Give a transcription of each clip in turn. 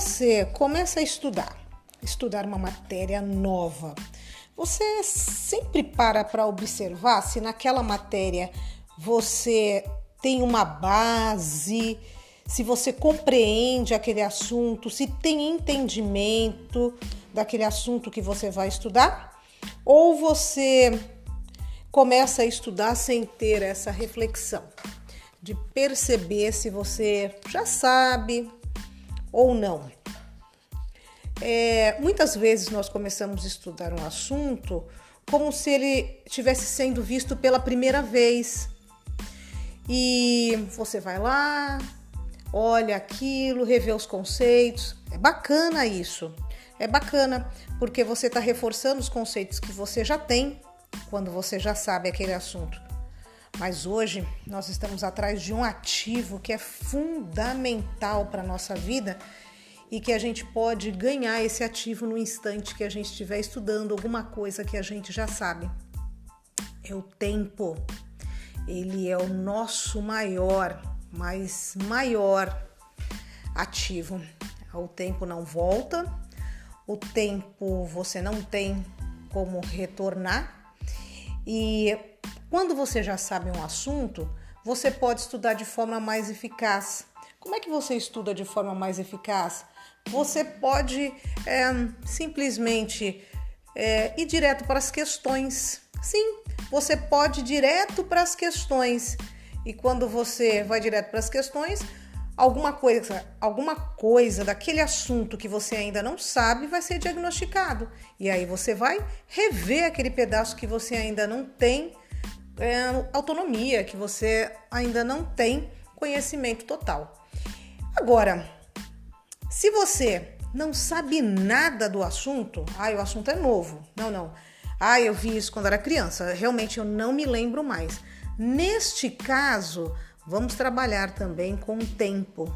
você começa a estudar, estudar uma matéria nova, você sempre para para observar se naquela matéria você tem uma base, se você compreende aquele assunto, se tem entendimento daquele assunto que você vai estudar, ou você começa a estudar sem ter essa reflexão de perceber se você já sabe ou não. É, muitas vezes nós começamos a estudar um assunto como se ele estivesse sendo visto pela primeira vez. E você vai lá, olha aquilo, revê os conceitos. É bacana isso. É bacana porque você está reforçando os conceitos que você já tem quando você já sabe aquele assunto. Mas hoje nós estamos atrás de um ativo que é fundamental para a nossa vida e que a gente pode ganhar esse ativo no instante que a gente estiver estudando alguma coisa que a gente já sabe. É o tempo. Ele é o nosso maior, mas maior ativo. O tempo não volta, o tempo você não tem como retornar. E quando você já sabe um assunto, você pode estudar de forma mais eficaz. Como é que você estuda de forma mais eficaz? Você pode é, simplesmente é, ir direto para as questões. Sim, você pode ir direto para as questões. E quando você vai direto para as questões, alguma coisa, alguma coisa daquele assunto que você ainda não sabe vai ser diagnosticado. E aí você vai rever aquele pedaço que você ainda não tem é, autonomia, que você ainda não tem conhecimento total. Agora, se você não sabe nada do assunto, ah, o assunto é novo. Não, não. Ah, eu vi isso quando era criança. Realmente eu não me lembro mais. Neste caso, vamos trabalhar também com o tempo.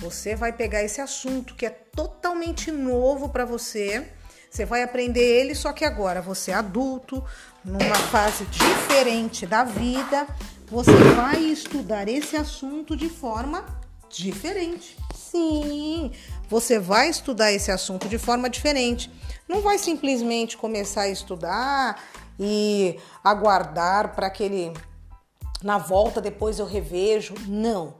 Você vai pegar esse assunto que é totalmente novo para você. Você vai aprender ele, só que agora você é adulto, numa fase diferente da vida, você vai estudar esse assunto de forma diferente. Sim, você vai estudar esse assunto de forma diferente. Não vai simplesmente começar a estudar e aguardar para aquele na volta depois eu revejo. Não,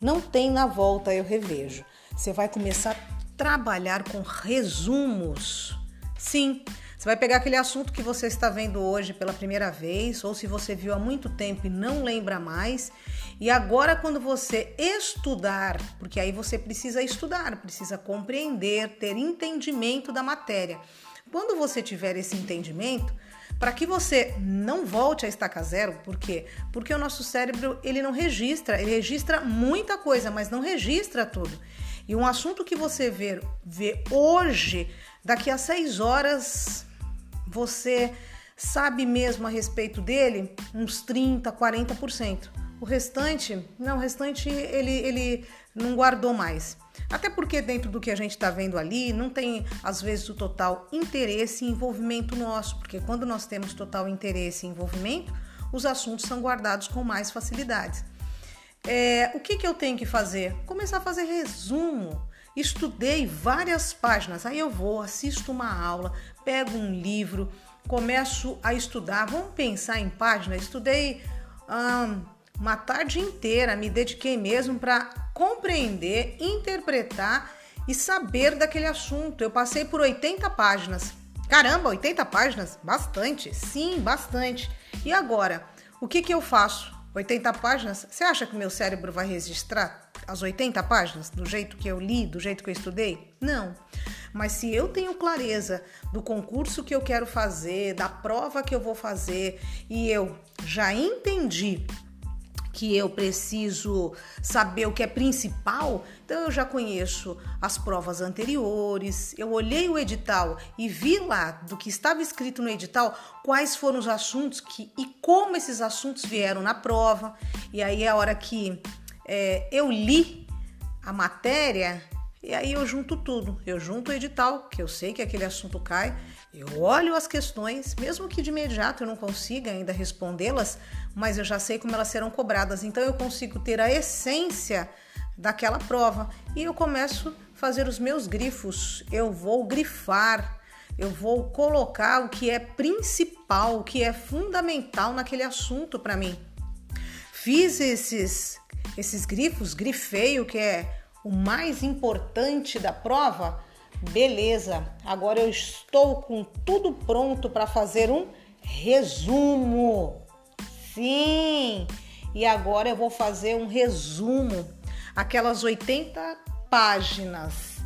não tem na volta eu revejo. Você vai começar a trabalhar com resumos. Sim, você vai pegar aquele assunto que você está vendo hoje pela primeira vez, ou se você viu há muito tempo e não lembra mais, e agora, quando você estudar, porque aí você precisa estudar, precisa compreender, ter entendimento da matéria. Quando você tiver esse entendimento, para que você não volte a estaca zero, por quê? Porque o nosso cérebro ele não registra, ele registra muita coisa, mas não registra tudo. E um assunto que você vê, vê hoje, daqui a seis horas você sabe mesmo a respeito dele uns 30, 40%. O restante, não, o restante ele, ele não guardou mais. Até porque dentro do que a gente está vendo ali, não tem às vezes o total interesse e envolvimento nosso, porque quando nós temos total interesse e envolvimento, os assuntos são guardados com mais facilidade. É, o que, que eu tenho que fazer? Começar a fazer resumo. Estudei várias páginas, aí eu vou, assisto uma aula, pego um livro, começo a estudar. Vamos pensar em página. Estudei hum, uma tarde inteira, me dediquei mesmo para compreender, interpretar e saber daquele assunto. Eu passei por 80 páginas. Caramba, 80 páginas? Bastante. Sim, bastante. E agora, o que, que eu faço? 80 páginas? Você acha que meu cérebro vai registrar as 80 páginas do jeito que eu li, do jeito que eu estudei? Não. Mas se eu tenho clareza do concurso que eu quero fazer, da prova que eu vou fazer e eu já entendi que eu preciso saber o que é principal, então eu já conheço as provas anteriores, eu olhei o edital e vi lá do que estava escrito no edital quais foram os assuntos que, e como esses assuntos vieram na prova, e aí é a hora que é, eu li a matéria, e aí eu junto tudo. Eu junto o edital, que eu sei que aquele assunto cai, eu olho as questões, mesmo que de imediato eu não consiga ainda respondê-las, mas eu já sei como elas serão cobradas. Então eu consigo ter a essência daquela prova e eu começo a fazer os meus grifos. Eu vou grifar, eu vou colocar o que é principal, o que é fundamental naquele assunto para mim. Fiz esses esses grifos, grifei o que é o mais importante da prova. Beleza, agora eu estou com tudo pronto para fazer um resumo. Sim, e agora eu vou fazer um resumo, aquelas 80 páginas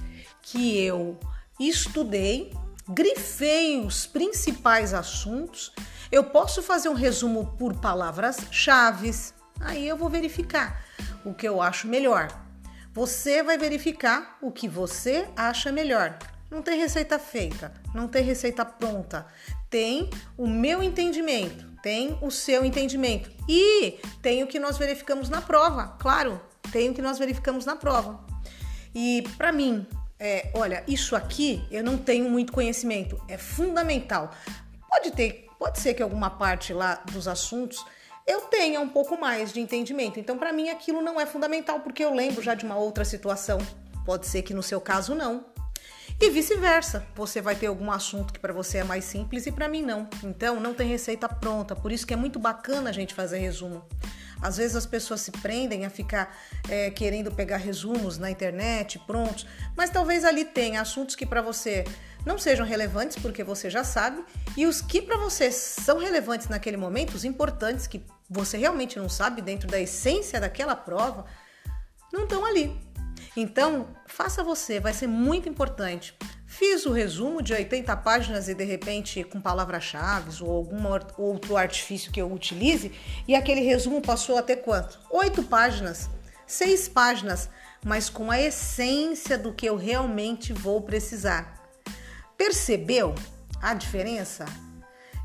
que eu estudei, grifei os principais assuntos. Eu posso fazer um resumo por palavras-chave, aí eu vou verificar o que eu acho melhor. Você vai verificar o que você acha melhor. Não tem receita feita, não tem receita pronta. Tem o meu entendimento, tem o seu entendimento e tem o que nós verificamos na prova, claro, tem o que nós verificamos na prova. E para mim, é, olha, isso aqui eu não tenho muito conhecimento, é fundamental. Pode ter, pode ser que alguma parte lá dos assuntos eu tenha um pouco mais de entendimento. Então, para mim, aquilo não é fundamental, porque eu lembro já de uma outra situação. Pode ser que no seu caso não. E vice-versa. Você vai ter algum assunto que para você é mais simples e para mim não. Então, não tem receita pronta. Por isso que é muito bacana a gente fazer resumo. Às vezes as pessoas se prendem a ficar é, querendo pegar resumos na internet prontos, mas talvez ali tenha assuntos que para você não sejam relevantes porque você já sabe e os que para você são relevantes naquele momento, os importantes que você realmente não sabe dentro da essência daquela prova, não estão ali. Então, faça você, vai ser muito importante. Fiz o resumo de 80 páginas e de repente com palavras-chave ou algum outro artifício que eu utilize, e aquele resumo passou até quanto? Oito páginas, seis páginas, mas com a essência do que eu realmente vou precisar. Percebeu a diferença?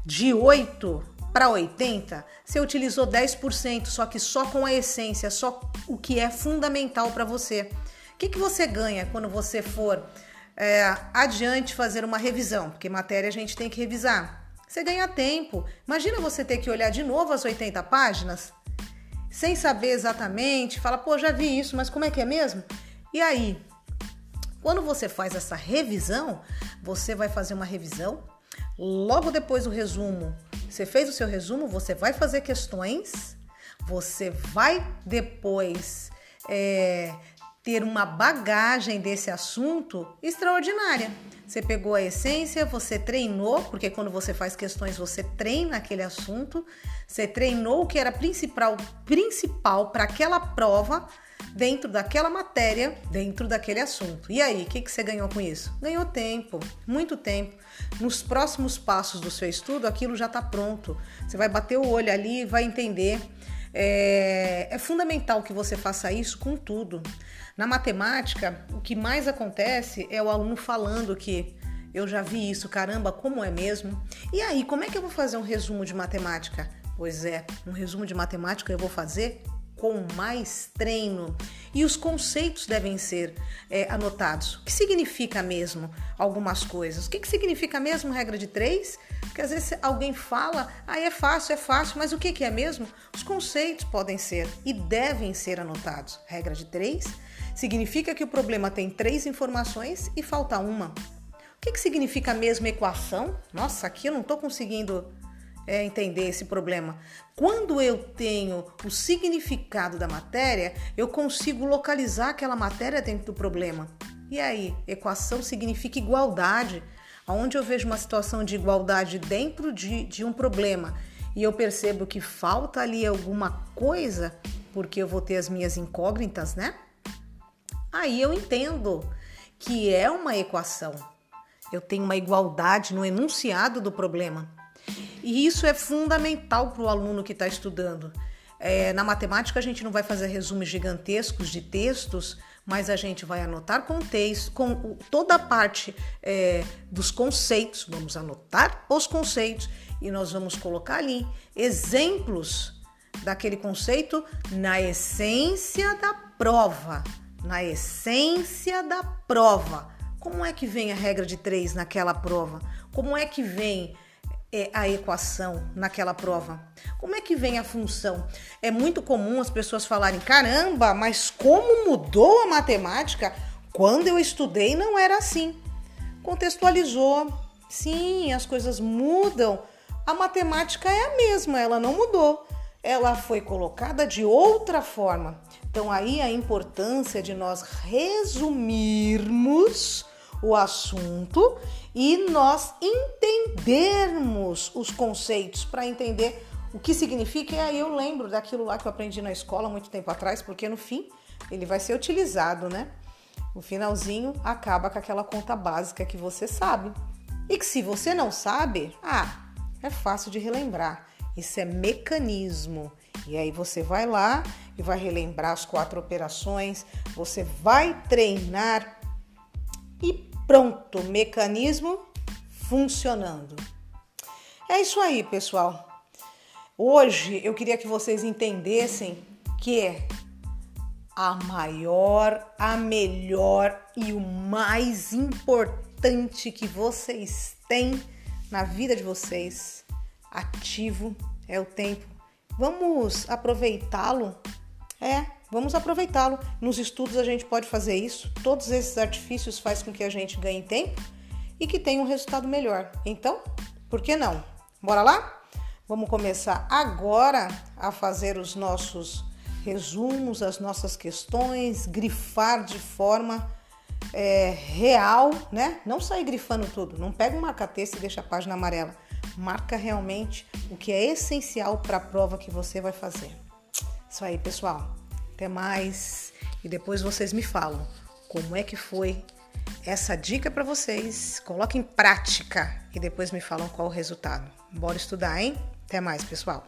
De 8 para 80, você utilizou 10%, só que só com a essência, só o que é fundamental para você. O que, que você ganha quando você for é, adiante fazer uma revisão? Porque matéria a gente tem que revisar. Você ganha tempo. Imagina você ter que olhar de novo as 80 páginas, sem saber exatamente, fala, pô, já vi isso, mas como é que é mesmo? E aí, quando você faz essa revisão, você vai fazer uma revisão. Logo depois do resumo você fez o seu resumo, você vai fazer questões, você vai depois é, ter uma bagagem desse assunto extraordinária. Você pegou a essência, você treinou, porque quando você faz questões você treina aquele assunto, você treinou o que era principal, principal para aquela prova dentro daquela matéria, dentro daquele assunto. E aí, o que, que você ganhou com isso? Ganhou tempo, muito tempo. Nos próximos passos do seu estudo, aquilo já está pronto. Você vai bater o olho ali e vai entender. É, é fundamental que você faça isso com tudo. Na matemática, o que mais acontece é o aluno falando que eu já vi isso, caramba, como é mesmo? E aí, como é que eu vou fazer um resumo de matemática? Pois é, um resumo de matemática eu vou fazer com mais treino. E os conceitos devem ser é, anotados. O que significa mesmo algumas coisas? O que, que significa mesmo regra de três? Porque às vezes alguém fala, ah, é fácil, é fácil, mas o que, que é mesmo? Os conceitos podem ser e devem ser anotados. Regra de três significa que o problema tem três informações e falta uma. O que, que significa mesmo equação? Nossa, aqui eu não estou conseguindo é, entender esse problema. Quando eu tenho o significado da matéria, eu consigo localizar aquela matéria dentro do problema. E aí, equação significa igualdade. Onde eu vejo uma situação de igualdade dentro de, de um problema e eu percebo que falta ali alguma coisa, porque eu vou ter as minhas incógnitas, né? Aí eu entendo que é uma equação. Eu tenho uma igualdade no enunciado do problema. E isso é fundamental para o aluno que está estudando. É, na matemática, a gente não vai fazer resumos gigantescos de textos, mas a gente vai anotar com com toda a parte é, dos conceitos, vamos anotar os conceitos e nós vamos colocar ali exemplos daquele conceito na essência da prova. Na essência da prova. Como é que vem a regra de três naquela prova? Como é que vem é a equação naquela prova? Como é que vem a função? É muito comum as pessoas falarem: caramba, mas como mudou a matemática? Quando eu estudei não era assim. Contextualizou. Sim, as coisas mudam. A matemática é a mesma, ela não mudou. Ela foi colocada de outra forma. Então, aí a importância de nós resumirmos o assunto e nós entendermos os conceitos para entender o que significa. E aí eu lembro daquilo lá que eu aprendi na escola muito tempo atrás, porque no fim ele vai ser utilizado, né? O finalzinho acaba com aquela conta básica que você sabe. E que se você não sabe, ah, é fácil de relembrar. Isso é mecanismo. E aí você vai lá e vai relembrar as quatro operações, você vai treinar e Pronto, mecanismo funcionando. É isso aí, pessoal. Hoje eu queria que vocês entendessem que a maior, a melhor e o mais importante que vocês têm na vida de vocês, ativo, é o tempo. Vamos aproveitá-lo? É, Vamos aproveitá-lo. Nos estudos a gente pode fazer isso. Todos esses artifícios fazem com que a gente ganhe tempo e que tenha um resultado melhor. Então, por que não? Bora lá? Vamos começar agora a fazer os nossos resumos, as nossas questões, grifar de forma é, real, né? Não sair grifando tudo. Não pega um marca-texto e deixa a página amarela. Marca realmente o que é essencial para a prova que você vai fazer. Isso aí, pessoal. Até mais. E depois vocês me falam como é que foi essa dica para vocês. Coloquem em prática e depois me falam qual o resultado. Bora estudar, hein? Até mais, pessoal.